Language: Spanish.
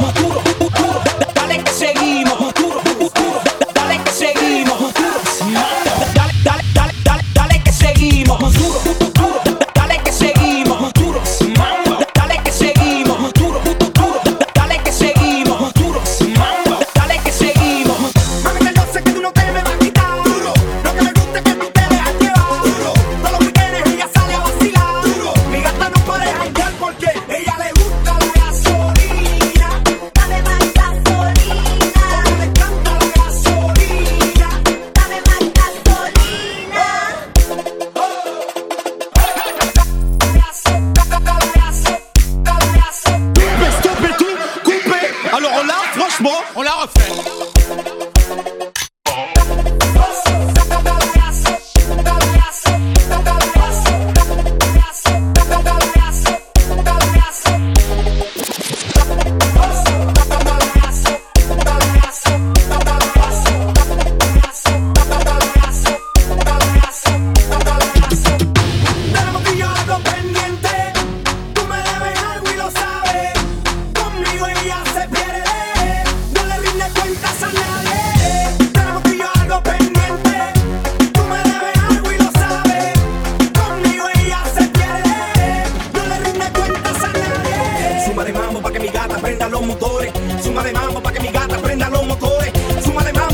más duro. motores. Suma de mambo para que mi gata prenda los motores. Suma de mambo.